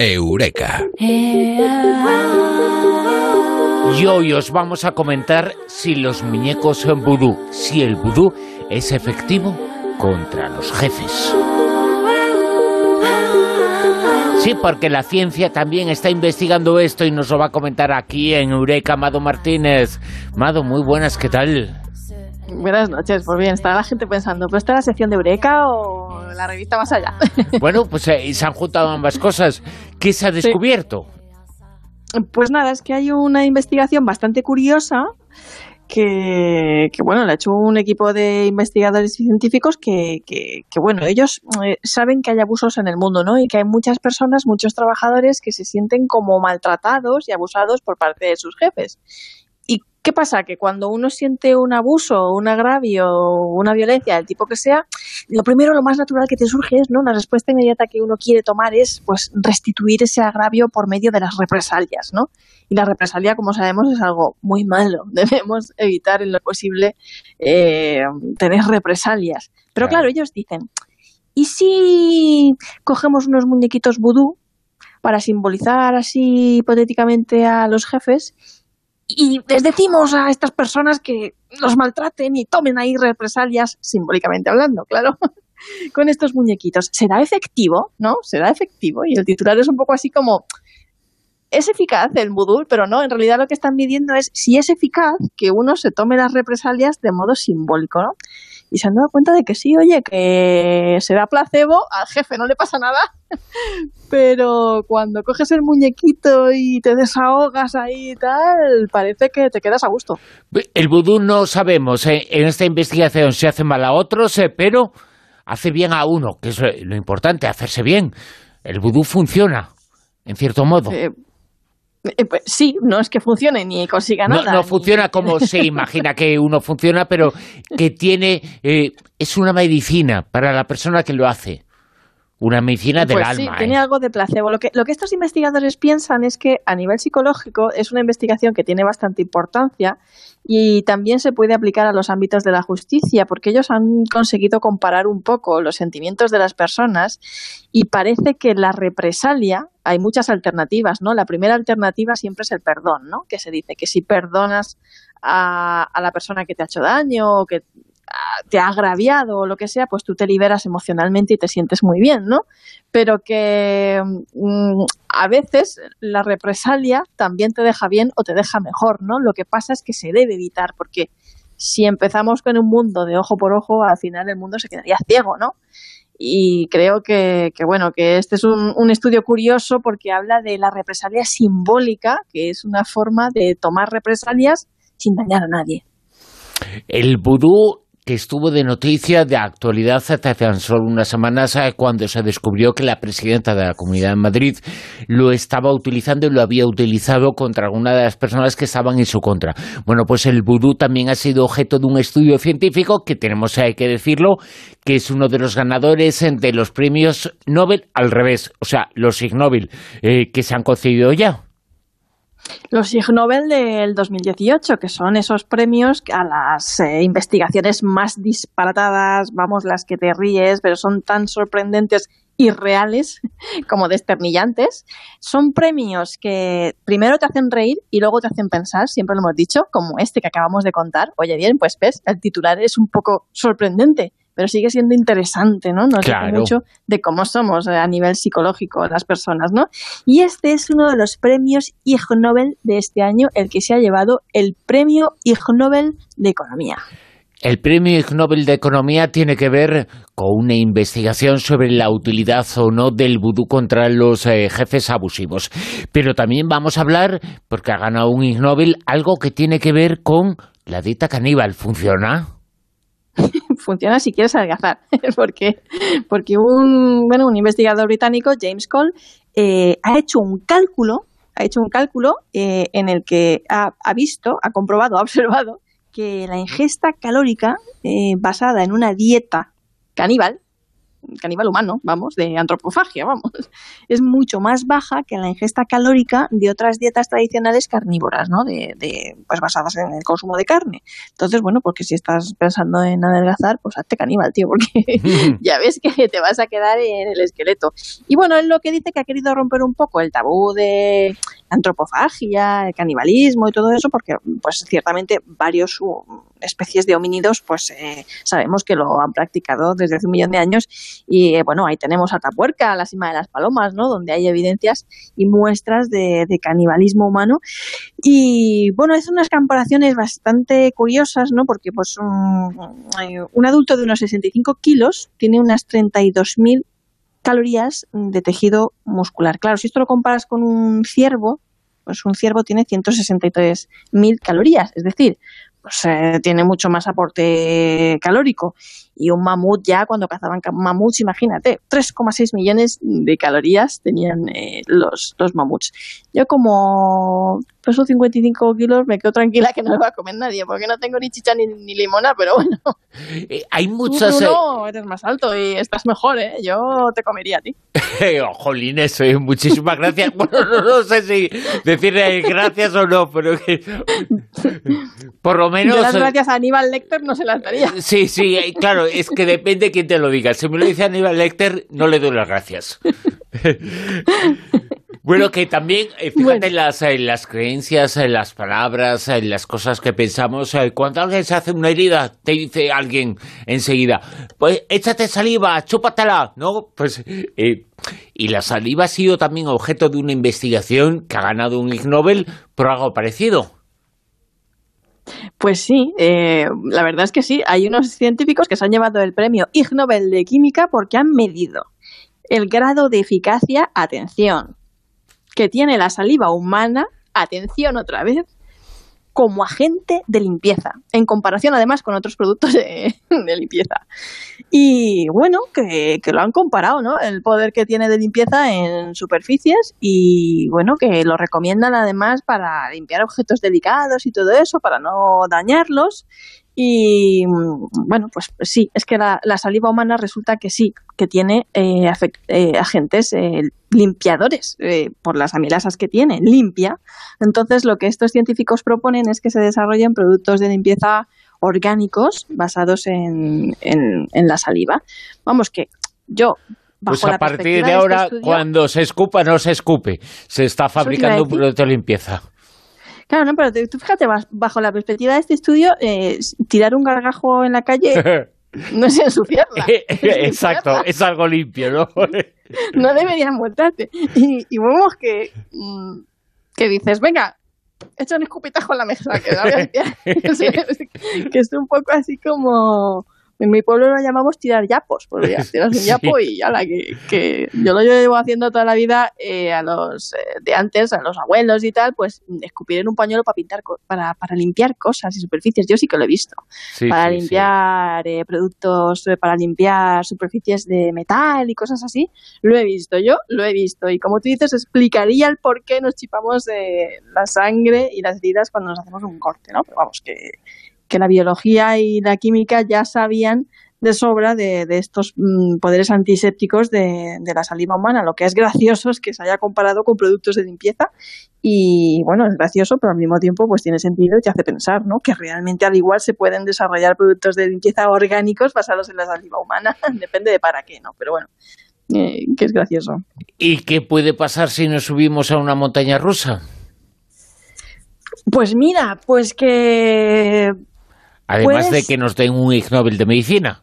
Eureka. Y hoy os vamos a comentar si los muñecos son vudú, si el vudú es efectivo contra los jefes. Sí, porque la ciencia también está investigando esto y nos lo va a comentar aquí en Eureka Mado Martínez. Mado, muy buenas, ¿qué tal? Buenas noches, pues bien, está la gente pensando, ¿pero está la sección de Eureka o la revista más allá? Bueno, pues eh, se han juntado ambas cosas. ¿Qué se ha descubierto? Pues nada, es que hay una investigación bastante curiosa que, bueno, la ha hecho un equipo de investigadores y científicos que, que, bueno, ellos eh, saben que hay abusos en el mundo, ¿no? Y que hay muchas personas, muchos trabajadores que se sienten como maltratados y abusados por parte de sus jefes. ¿Qué pasa? Que cuando uno siente un abuso, un agravio, una violencia, del tipo que sea, lo primero, lo más natural que te surge es, ¿no? La respuesta inmediata que uno quiere tomar es, pues, restituir ese agravio por medio de las represalias, ¿no? Y la represalia, como sabemos, es algo muy malo. Debemos evitar en lo posible eh, tener represalias. Pero claro, ellos dicen, ¿y si cogemos unos muñequitos vudú para simbolizar así hipotéticamente a los jefes y les decimos a estas personas que los maltraten y tomen ahí represalias, simbólicamente hablando, claro, con estos muñequitos. ¿Será efectivo? ¿No? ¿Será efectivo? Y el titular es un poco así como, es eficaz el vudú, pero no, en realidad lo que están midiendo es si es eficaz que uno se tome las represalias de modo simbólico, ¿no? Y se han dado cuenta de que sí, oye, que será placebo, al jefe no le pasa nada, pero cuando coges el muñequito y te desahogas ahí y tal, parece que te quedas a gusto. El vudú no sabemos, ¿eh? en esta investigación se hace mal a otros, eh, pero hace bien a uno, que es lo importante, hacerse bien. El vudú funciona, en cierto modo. Eh, eh, pues sí, no es que funcione ni consiga nada. No, funciona como se imagina que uno funciona, pero que tiene, eh, es una medicina para la persona que lo hace. Una medicina del pues alma. Sí, tiene ¿eh? algo de placebo. Lo que, lo que estos investigadores piensan es que a nivel psicológico es una investigación que tiene bastante importancia y también se puede aplicar a los ámbitos de la justicia, porque ellos han conseguido comparar un poco los sentimientos de las personas y parece que la represalia, hay muchas alternativas, ¿no? La primera alternativa siempre es el perdón, ¿no? Que se dice que si perdonas a, a la persona que te ha hecho daño o que te ha agraviado o lo que sea, pues tú te liberas emocionalmente y te sientes muy bien, ¿no? Pero que mm, a veces la represalia también te deja bien o te deja mejor, ¿no? Lo que pasa es que se debe evitar porque si empezamos con un mundo de ojo por ojo, al final el mundo se quedaría ciego, ¿no? Y creo que, bueno, que este es un, un estudio curioso porque habla de la represalia simbólica, que es una forma de tomar represalias sin dañar a nadie. El vudú que estuvo de noticia de actualidad hace tan solo unas semanas eh, cuando se descubrió que la presidenta de la Comunidad de Madrid lo estaba utilizando y lo había utilizado contra alguna de las personas que estaban en su contra. Bueno, pues el vudú también ha sido objeto de un estudio científico que tenemos eh, que decirlo, que es uno de los ganadores eh, de los premios Nobel al revés, o sea, los Ig Nobel que se han concedido ya. Los Ig Nobel del 2018, que son esos premios a las eh, investigaciones más disparatadas, vamos, las que te ríes, pero son tan sorprendentes y reales como desternillantes. Son premios que primero te hacen reír y luego te hacen pensar, siempre lo hemos dicho, como este que acabamos de contar. Oye, bien, pues ves, el titular es un poco sorprendente pero sigue siendo interesante, ¿no? Nos claro. dice mucho de cómo somos a nivel psicológico las personas, ¿no? Y este es uno de los premios Ig Nobel de este año, el que se ha llevado el premio Ig Nobel de Economía. El premio Ig Nobel de Economía tiene que ver con una investigación sobre la utilidad o no del vudú contra los eh, jefes abusivos. Pero también vamos a hablar, porque ha ganado un Ig Nobel, algo que tiene que ver con la dieta caníbal. ¿Funciona? funciona si quieres adelgazar, porque, porque un, bueno, un investigador británico, James Cole, eh, ha hecho un cálculo, ha hecho un cálculo eh, en el que ha, ha, visto, ha comprobado, ha observado que la ingesta calórica eh, basada en una dieta caníbal caníbal humano, vamos, de antropofagia, vamos, es mucho más baja que la ingesta calórica de otras dietas tradicionales carnívoras, ¿no? De, de, pues basadas en el consumo de carne. Entonces, bueno, porque si estás pensando en adelgazar, pues hazte caníbal, tío, porque ya ves que te vas a quedar en el esqueleto. Y bueno, él lo que dice que ha querido romper un poco el tabú de antropofagia, el canibalismo y todo eso, porque pues ciertamente varios especies de homínidos pues eh, sabemos que lo han practicado desde hace un millón de años y eh, bueno, ahí tenemos a Tapuerca, a la cima de las palomas, ¿no? Donde hay evidencias y muestras de, canibalismo humano y bueno, es unas comparaciones bastante curiosas, ¿no? Porque pues un, un adulto de unos 65 kilos tiene unas 32.000 calorías de tejido muscular. Claro, si esto lo comparas con un ciervo, pues un ciervo tiene 163.000 calorías, es decir, pues eh, tiene mucho más aporte calórico. Y un mamut ya, cuando cazaban mamuts, imagínate, 3,6 millones de calorías tenían eh, los, los mamuts. Yo como peso 55 kilos, me quedo tranquila que no me va a comer nadie, porque no tengo ni chicha ni, ni limona, pero bueno. Eh, hay muchas... Tú, no, eres más alto y estás mejor, ¿eh? Yo te comería a ti. Jolines, muchísimas gracias. Bueno, no, sé si decirle gracias o no, pero que... Por lo menos... las gracias a Aníbal Lecter no se las daría. Sí, sí, claro, es que depende quién te lo diga. Si me lo dice Aníbal Lecter, no le doy las gracias. Bueno, que también, eh, fíjate en, las, las creencias, en las palabras, en las cosas que pensamos. Eh, cuando alguien se hace una herida, te dice alguien enseguida, pues échate saliva, chúpatela, ¿no? Pues, eh, y la saliva ha sido también objeto de una investigación que ha ganado un Ig Nobel por algo parecido. Pues sí, la verdad es que sí. Hay unos científicos que se han llevado el premio Ig Nobel de Química porque han medido el grado de eficacia, atención, que tiene la saliva humana, atención otra vez, como agente de limpieza, en comparación además con otros productos de, limpieza. Y bueno, que, lo han comparado, ¿no? El poder que tiene de limpieza en superficies y bueno, que lo recomiendan además para limpiar objetos delicados y todo eso, para no dañarlos. Y bueno, pues sí, es que la, saliva humana resulta que sí, que tiene eh, eh, agentes eh, limpiadores por las amilasas que tiene, limpia. Entonces, lo que estos científicos proponen es que se desarrollen productos de limpieza orgánicos basados en, en, la saliva. Vamos, que yo pues a partir de ahora, este cuando se escupa, no se escupe. Se está fabricando un producto de limpieza. Claro, no, pero tú fíjate, bajo la perspectiva de este estudio, eh, tirar un gargajo en la calle no es ensuciarla. Exacto, es algo limpio, ¿no? no deberían multarte. Y, y vemos que, mm, que dices, venga, echa un escupitajo en la mesa, que, que es un poco así como en mi pueblo lo llamamos tirar yapos, pues ya tiras un yapo y ya la que, que, yo lo llevo haciendo toda la vida eh, a los eh, de antes, a los abuelos y tal, pues escupir en un pañuelo para pintar, para, para limpiar cosas y superficies. Yo sí que lo he visto. para limpiar eh, productos, para limpiar superficies de metal y cosas así, lo he visto. Yo lo he visto. Y como tú dices, explicaría el por qué nos chipamos la sangre y las heridas cuando nos hacemos un corte, ¿no? Pero vamos, que que la biología y la química ya sabían de sobra de, estos mm, poderes antisépticos de, la saliva humana. Lo que es gracioso es que se haya comparado con productos de limpieza y bueno, es gracioso, pero al mismo tiempo pues tiene sentido y te hace pensar, ¿no? Que realmente al igual se pueden desarrollar productos de limpieza orgánicos basados en la saliva humana, depende de para qué, ¿no? Pero bueno, eh, que es gracioso. ¿Y qué puede pasar si nos subimos a una montaña rusa? Pues mira, pues que Además de que nos den un Ig Nobel de medicina.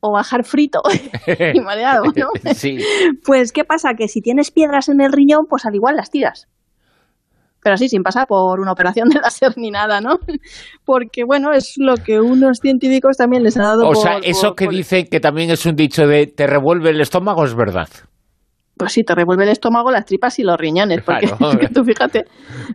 O bajar frito y mareado, ¿no? sí. Pues, ¿qué pasa? Que si tienes piedras en el riñón, pues al igual las tiras pero así sin pasar por una operación de láser ni nada, ¿no? Porque, bueno, es lo que unos científicos también les han dado. O sea, eso que dicen que también es un dicho de te revuelve el estómago es verdad pues sí, te revuelve el estómago, las tripas y los riñones. Porque tú fíjate,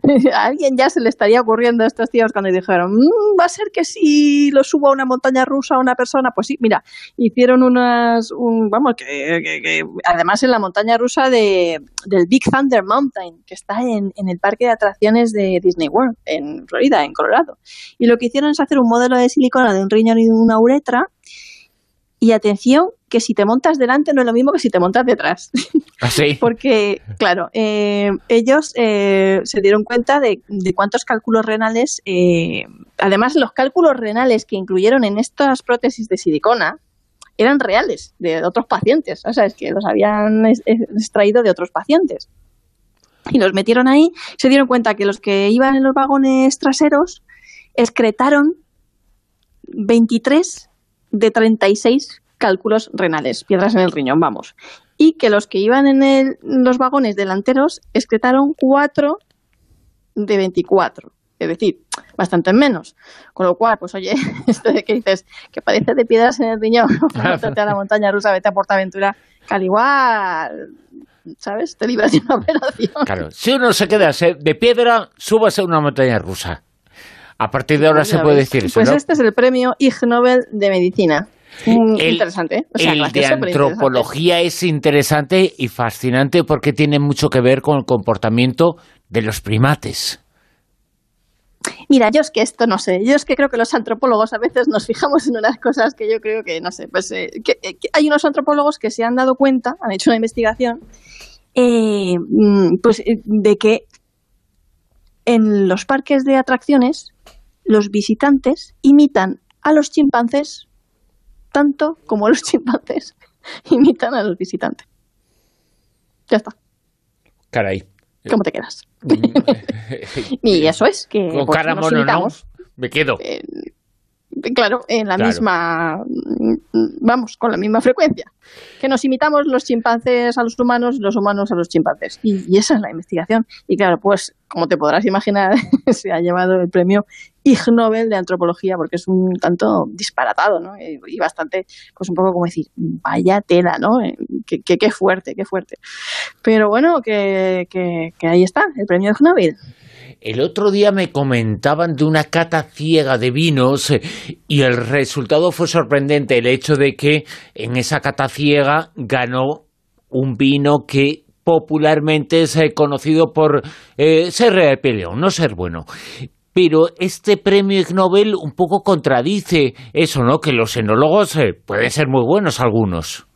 a alguien ya se le estaría ocurriendo a estos tíos cuando dijeron, mm, va a ser que si lo subo a una montaña rusa a una persona, pues sí, mira, hicieron unas, vamos, que, además en la montaña rusa de, del Big Thunder Mountain, que está en, en el parque de atracciones de Disney World, en Florida, en Colorado. Y lo que hicieron es hacer un modelo de silicona de un riñón y de una uretra Y atención, que si te montas delante no es lo mismo que si te montas detrás. ¿Ah? Porque, claro, eh, ellos eh, se dieron cuenta de, cuántos cálculos renales, eh, además los cálculos renales que incluyeron en estas prótesis de silicona eran reales, de otros pacientes, o sea, es que los habían extraído de otros pacientes. Y los metieron ahí, se dieron cuenta que los que iban en los vagones traseros excretaron 23 de 36 cálculos renales, piedras en el riñón, vamos. Y que los que iban en los vagones delanteros excretaron 4 de 24. Es decir, bastante menos. Con lo cual, pues oye, esto de que dices que parece de piedras en el riñón, vete a la montaña rusa, vete a Portaventura, que al igual, ¿sabes? Te libras de una operación. Claro, si uno se queda de piedra, súbase a una montaña rusa. A partir de ahora se puede decir eso, Pues este es el premio Ig Nobel de Medicina. Mm, interesante. el de antropología es interesante y fascinante porque tiene mucho que ver con el comportamiento de los primates. Mira, yo es que esto no sé. Yo es que creo que los antropólogos a veces nos fijamos en unas cosas que yo creo que, no sé, pues eh, eh, hay unos antropólogos que se han dado cuenta, han hecho una investigación, eh, mm, pues de que en los parques de atracciones los visitantes imitan a los chimpancés tanto como los chimpancés imitan a los visitantes. Ya está. Caray. ¿Cómo te quedas? y eso es que con pues, cara mono, ¿no? Me quedo. Eh, claro, en la misma, vamos, con la misma frecuencia. Que nos imitamos los chimpancés a los humanos, los humanos a los chimpancés. Y, esa es la investigación. Y claro, pues, como te podrás imaginar, se ha llevado el premio Ig Nobel de Antropología, porque es un tanto disparatado, ¿no? Y bastante, pues un poco como decir, vaya tela, ¿no? Eh, qué fuerte, qué fuerte. Pero bueno, que, que, que ahí está, el premio Ig Nobel. El otro día me comentaban de una cata ciega de vinos eh, y el resultado fue sorprendente. El hecho de que en esa cata ciega ganó un vino que popularmente es eh, conocido por eh, ser peleón, no ser bueno. Pero este premio Ig Nobel un poco contradice eso, ¿no? Que los enólogos pueden ser muy buenos algunos.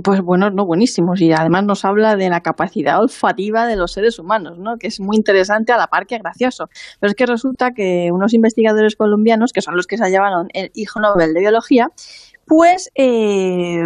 Pues bueno, no buenísimos y además nos habla de la capacidad olfativa de los seres humanos, ¿no? que es muy interesante a la par que gracioso. Pero es que resulta que unos investigadores colombianos, que son los que se llevaron el Hijo Nobel de Biología, pues eh,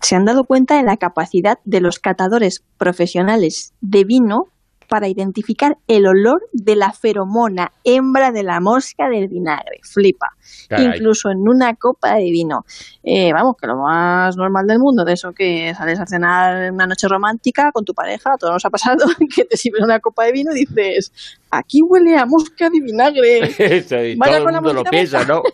se han dado cuenta de la capacidad de los catadores profesionales de vino para identificar el olor de la feromona hembra de la mosca del vinagre. Flipa. Incluso en una copa de vino. Eh, vamos, que lo más normal del mundo, de eso que sales a cenar una noche romántica con tu pareja, todo nos ha pasado, que te sirven una copa de vino y dices, aquí huele a mosca de vinagre. Vaya todo el mundo lo piensa, ¿no?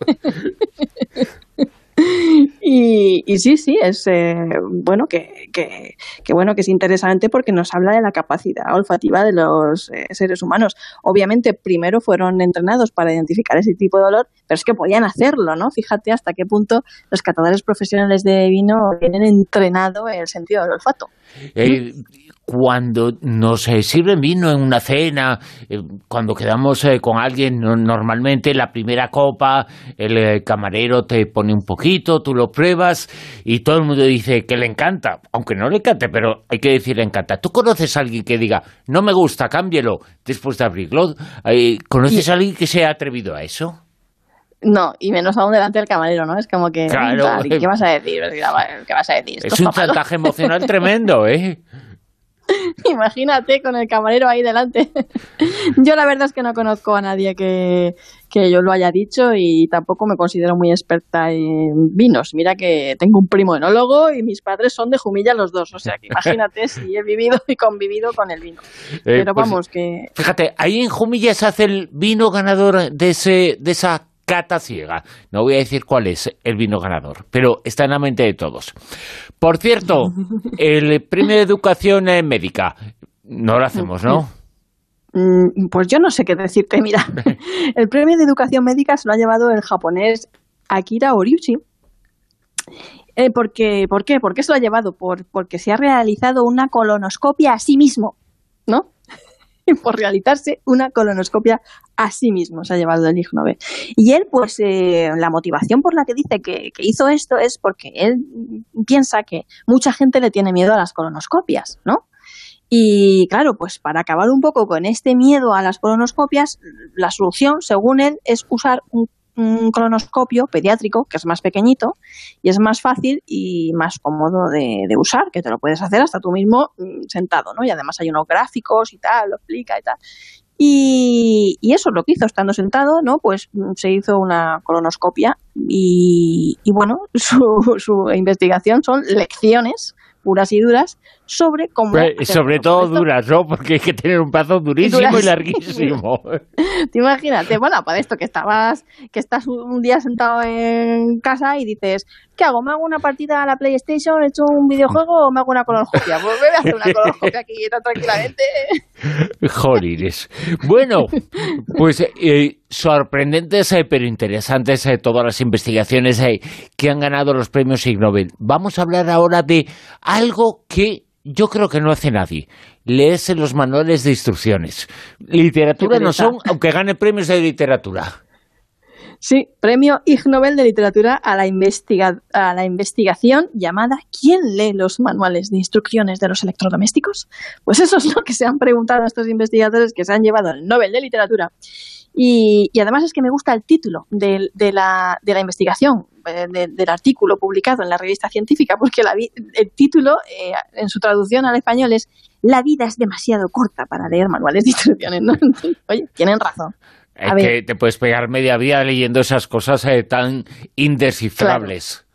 Y, sí, sí, es eh, bueno que, que, bueno que es interesante porque nos habla de la capacidad olfativa de los eh, seres humanos. Obviamente, primero fueron entrenados para identificar ese tipo de olor, pero es que podían hacerlo, ¿no? Fíjate hasta qué punto los catadores profesionales de vino tienen entrenado el sentido del olfato. Eh, cuando nos sirven vino en una cena, eh, cuando quedamos eh, con alguien, normalmente la primera copa, el eh, camarero te pone un poquito, tú lo pruebas y todo el mundo dice que le encanta, aunque no le encante, pero hay que decir le encanta. ¿Tú conoces a alguien que diga, no me gusta, cámbielo después de abrirlo? ¿Conoces a alguien que se ha atrevido a eso? No, y menos aún delante del camarero, ¿no? Es como que... Claro. ¿Qué vas a decir? ¿Qué vas a decir? es un chantaje emocional tremendo, ¿eh? Imagínate con el camarero ahí delante. yo la verdad es que no conozco a nadie que, yo lo haya dicho y tampoco me considero muy experta en vinos. Mira que tengo un primo enólogo y mis padres son de Jumilla los dos. O sea que imagínate si he vivido y convivido con el vino. Eh, Pero pues, vamos que... Fíjate, ahí en Jumilla se hace el vino ganador de, ese, de esa cata ciega. No voy a decir cuál es el vino ganador, pero está en la mente de todos. Por cierto, el premio de educación médica, no lo hacemos, ¿no? Mm, pues yo no sé qué decirte, mira. El premio de educación médica se lo ha llevado el japonés Akira Oriuchi. Eh, porque, ¿Por qué? ¿Por qué se lo ha llevado? Por, porque se ha realizado una colonoscopia a sí mismo, ¿no? por realizarse una colonoscopia a sí mismo, se ha llevado el Ig. Y él, pues, eh, la motivación por la que dice que, hizo esto es porque él piensa que mucha gente le tiene miedo a las colonoscopias, ¿no? Y claro, pues para acabar un poco con este miedo a las colonoscopias, la solución, según él, es usar un un colonoscopio pediátrico que es más pequeñito y es más fácil y más cómodo de, usar, que te lo puedes hacer hasta tú mismo mm, sentado, ¿no? Y además hay unos gráficos y tal, lo explica y tal. Y, eso es lo que hizo estando sentado, ¿no? Pues mm, se hizo una colonoscopia y, bueno, su, su investigación son lecciones puras y duras sobre cómo... sobre todo duras, ¿no? Porque hay que tener un paso durísimo y, larguísimo. Te imagínate, bueno, para esto que estabas, que estás un día sentado en casa y dices, ¿qué hago? ¿Me hago una partida a la PlayStation, he hecho un videojuego o me hago una colonoscopia? Pues voy a hacer una colonoscopia aquí tranquilamente. Jolines. Bueno, pues eh, sorprendentes eh, pero interesantes eh, todas las investigaciones que han ganado los premios Ig Nobel. Vamos a hablar ahora de algo que yo creo que no hace nadie. Leerse los manuales de instrucciones. Literatura no son, aunque gane premios de literatura. Sí, premio Ig Nobel de Literatura a la, a la investigación llamada ¿Quién lee los manuales de instrucciones de los electrodomésticos? Pues eso es lo que se han preguntado estos investigadores que se han llevado el Nobel de Literatura. Y, además es que me gusta el título de, la, de la, investigación, eh, del artículo publicado en la revista científica, porque el título eh, en su traducción al español es La vida es demasiado corta para leer manuales de instrucciones. Oye, tienen razón. Es que te puedes pegar media vida leyendo esas cosas eh, tan indescifrables.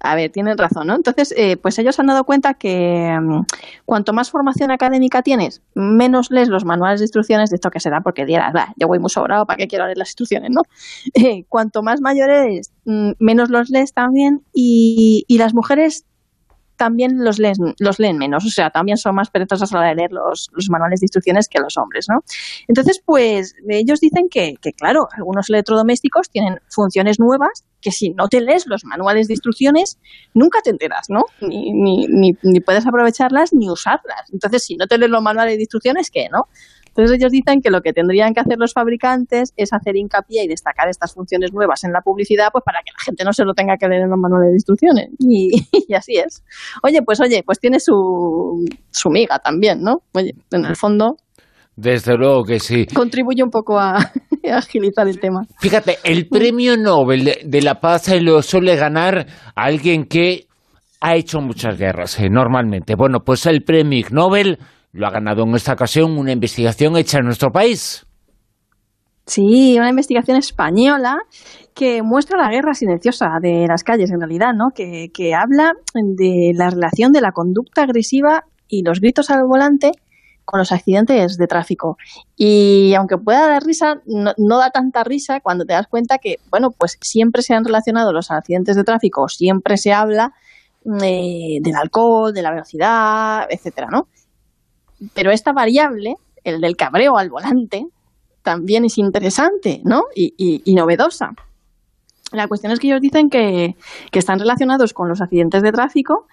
A ver, tienen razón, ¿no? Entonces, eh, pues ellos han dado cuenta que mm, cuanto más formación académica tienes, menos lees los manuales de instrucciones de esto que se da porque dirás, va, yo voy muy sobrado, ¿para qué quiero leer las instrucciones, no? Eh, cuanto más mayor eres, mm, menos los lees también y, y las mujeres también los leen, los leen menos, o sea, también son más perezosas a la de leer los, manuales de instrucciones que los hombres, ¿no? Entonces, pues ellos dicen que, que, claro, algunos electrodomésticos tienen funciones nuevas que si no te lees los manuales de instrucciones, nunca te enteras, ¿no? Ni, ni, ni, ni puedes aprovecharlas ni usarlas. Entonces, si no te lees los manuales de instrucciones, ¿qué, no? Entonces ellos dicen que lo que tendrían que hacer los fabricantes es hacer hincapié y destacar estas funciones nuevas en la publicidad, pues para que la gente no se lo tenga que leer en los manuales de instrucciones. Y, así es. Oye, pues oye, pues tiene su, su miga también, ¿no? Oye, en el fondo desde luego que sí. Contribuye un poco a, agilizar el tema. Fíjate, el premio Nobel de, la Paz lo suele ganar alguien que ha hecho muchas guerras, eh, normalmente. Bueno, pues el premio Nobel lo ha ganado en esta ocasión una investigación hecha en nuestro país. Sí, una investigación española que muestra la guerra silenciosa de las calles, en realidad, ¿no? Que, habla de la relación de la conducta agresiva y los gritos al volante con los accidentes de tráfico. Y aunque pueda dar risa, no, da tanta risa cuando te das cuenta que, bueno, pues siempre se han relacionado los accidentes de tráfico, siempre se habla eh, del alcohol, de la velocidad, etcétera, ¿no? Pero esta variable, el del cabreo al volante, también es interesante, ¿no? Y, novedosa. La cuestión es que ellos dicen que, están relacionados con los accidentes de tráfico,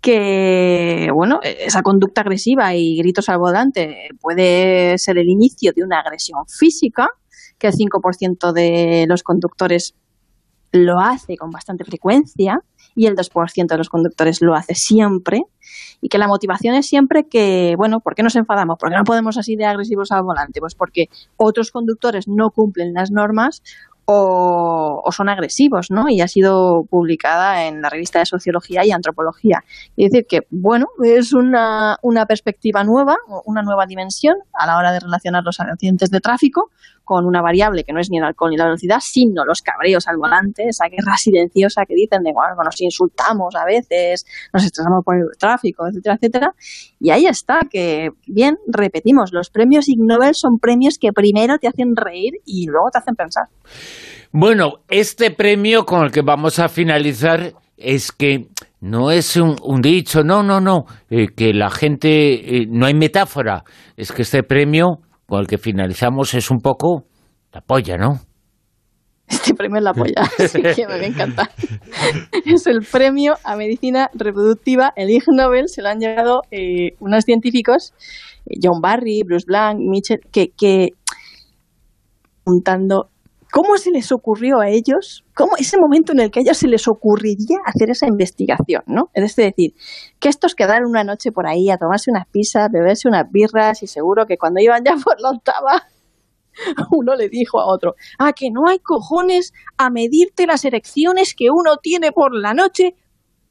que, bueno, esa conducta agresiva y gritos al volante puede ser el inicio de una agresión física, que el 5% de los conductores lo hace con bastante frecuencia y el 2% de los conductores lo hace siempre y que la motivación es siempre que, bueno, ¿por qué nos enfadamos? ¿Por qué no podemos así de agresivos al volante? Pues porque otros conductores no cumplen las normas o, son agresivos, ¿no? Y ha sido publicada en la revista de Sociología y Antropología. Y decir que, bueno, es una, una perspectiva nueva, una nueva dimensión a la hora de relacionar los accidentes de tráfico con una variable que no es ni el alcohol ni la velocidad, sino los cabreos al volante, esa guerra silenciosa que dicen de, bueno, nos insultamos a veces, nos estresamos por el tráfico, etcétera, etcétera. Y ahí está, que bien, repetimos, los premios Ig Nobel son premios que primero te hacen reír y luego te hacen pensar. Bueno, este premio con el que vamos a finalizar es que no es un, dicho, no, no, no, eh, que la gente, eh, no hay metáfora, es que este premio con el que finalizamos es un poco la polla, ¿no? Este premio es la polla, así que me encanta. Es el premio a medicina reproductiva, el Ig Nobel, se lo han llevado eh, unos científicos, eh, John Barry, Bruce Blank, Mitchell, que, que preguntando cómo se les ocurrió a ellos, cómo ese momento en el que a ellos se les ocurriría hacer esa investigación, ¿no? Es decir, que estos quedaron una noche por ahí a tomarse unas pizzas, beberse unas birras y seguro que cuando iban ya por la octava uno le dijo a otro, ah, que no hay cojones a medirte las erecciones que uno tiene por la noche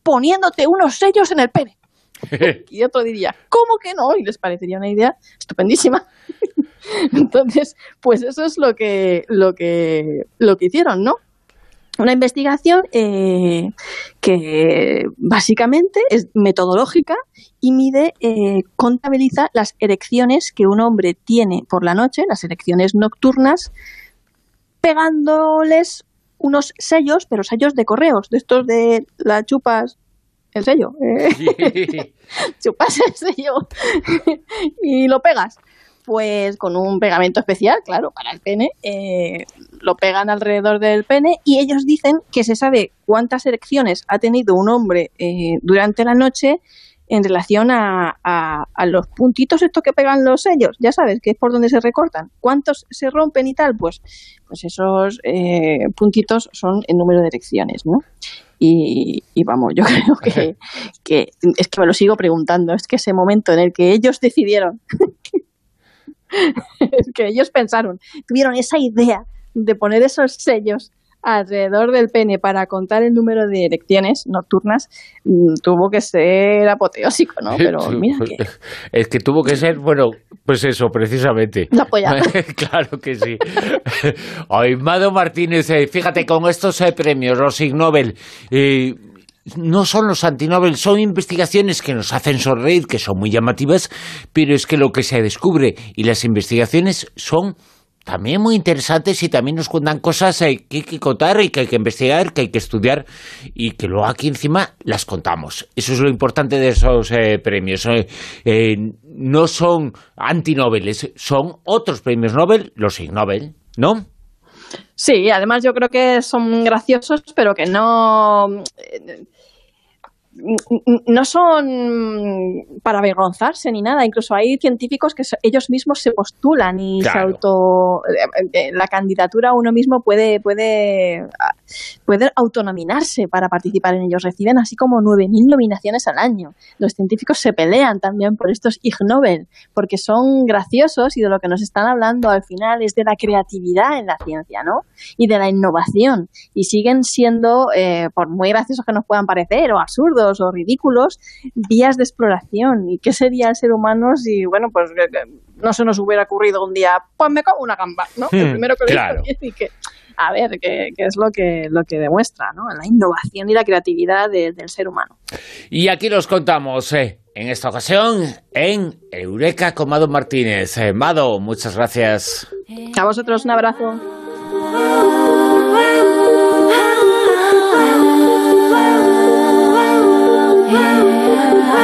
poniéndote unos sellos en el pene. y otro diría, ¿cómo que no? Y les parecería una idea estupendísima. Entonces, pues eso es lo que, lo que, lo que hicieron, ¿no? Una investigación eh, que básicamente es metodológica y mide, eh, contabiliza las erecciones que un hombre tiene por la noche, las erecciones nocturnas, pegándoles unos sellos, pero sellos de correos, de estos de la chupas el sello. Eh. chupas el sello y lo pegas pues con un pegamento especial, claro, para el pene, eh, lo pegan alrededor del pene y ellos dicen que se sabe cuántas erecciones ha tenido un hombre eh, durante la noche en relación a, a, los puntitos estos que pegan los sellos, ya sabes, que es por donde se recortan. ¿Cuántos se rompen y tal? Pues, pues esos eh, puntitos son el número de erecciones, ¿no? Y, y, vamos, yo creo que, que, es que me lo sigo preguntando, es que ese momento en el que ellos decidieron es que ellos pensaron, tuvieron esa idea de poner esos sellos alrededor del pene para contar el número de erecciones nocturnas mm, tuvo que ser apoteósico, ¿no? Pero mira que... Es que tuvo que ser, bueno, pues eso, precisamente. La claro que sí. Ay, Mado Martínez, eh, fíjate, con estos eh, premios, los Ig Nobel, eh, no son los antinobel, son investigaciones que nos hacen sonreír, que son muy llamativas, pero es que lo que se descubre y las investigaciones son también muy interesantes y también nos cuentan cosas que hay que contar y que hay que investigar, que hay que estudiar y que luego aquí encima las contamos. Eso es lo importante de esos eh, premios. Eh, eh, no son antinobeles, son otros premios Nobel, los Ig Nobel, ¿no? Sí, además yo creo que son graciosos, pero que no no son para avergonzarse ni nada. Incluso hay científicos que ellos mismos se postulan y se auto. Eh, eh, la candidatura uno mismo puede, puede, puede autonominarse para participar en ellos. Reciben así como 9.000 nominaciones al año. Los científicos se pelean también por estos Ig Nobel, porque son graciosos y de lo que nos están hablando al final es de la creatividad en la ciencia, ¿no? Y de la innovación. Y siguen siendo, eh, por muy graciosos que nos puedan parecer o absurdos, o ridículos vías de exploración. ¿Y qué sería el ser humano si, bueno, pues no se nos hubiera ocurrido un día, pues me como una gamba, ¿no? el hmm, primero que claro. y que, a ver, que, es lo que, lo que demuestra, ¿no? La innovación y la creatividad del ser humano. Y aquí los contamos, eh, en esta ocasión, en Eureka con Mado Martínez. Eh, Mado, muchas gracias. A vosotros un abrazo.